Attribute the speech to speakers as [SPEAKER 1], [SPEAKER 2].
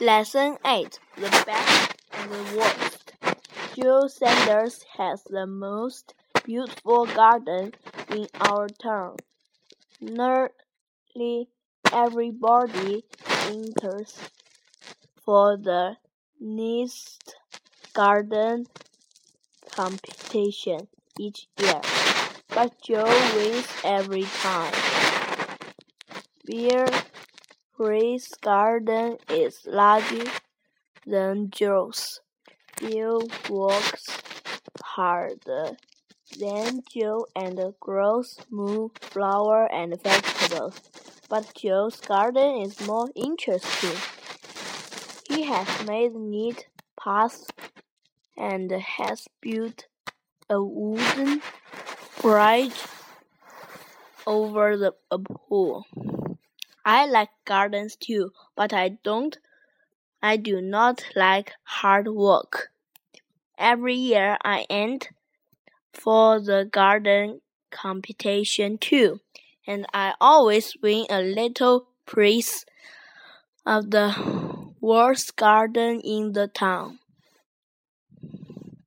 [SPEAKER 1] Lesson 8 The Best and the Worst. Joe Sanders has the most beautiful garden in our town. Nearly everybody enters for the next garden competition each year, but Joe wins every time. Frith's garden is larger than Joe's. Bill works harder than Joe and grows more flowers and vegetables. But Joe's garden is more interesting. He has made neat paths and has built a wooden bridge over the a pool. I like gardens too, but I don't I do not like hard work. Every year I enter for the garden competition too, and I always win a little prize of the worst garden in the town.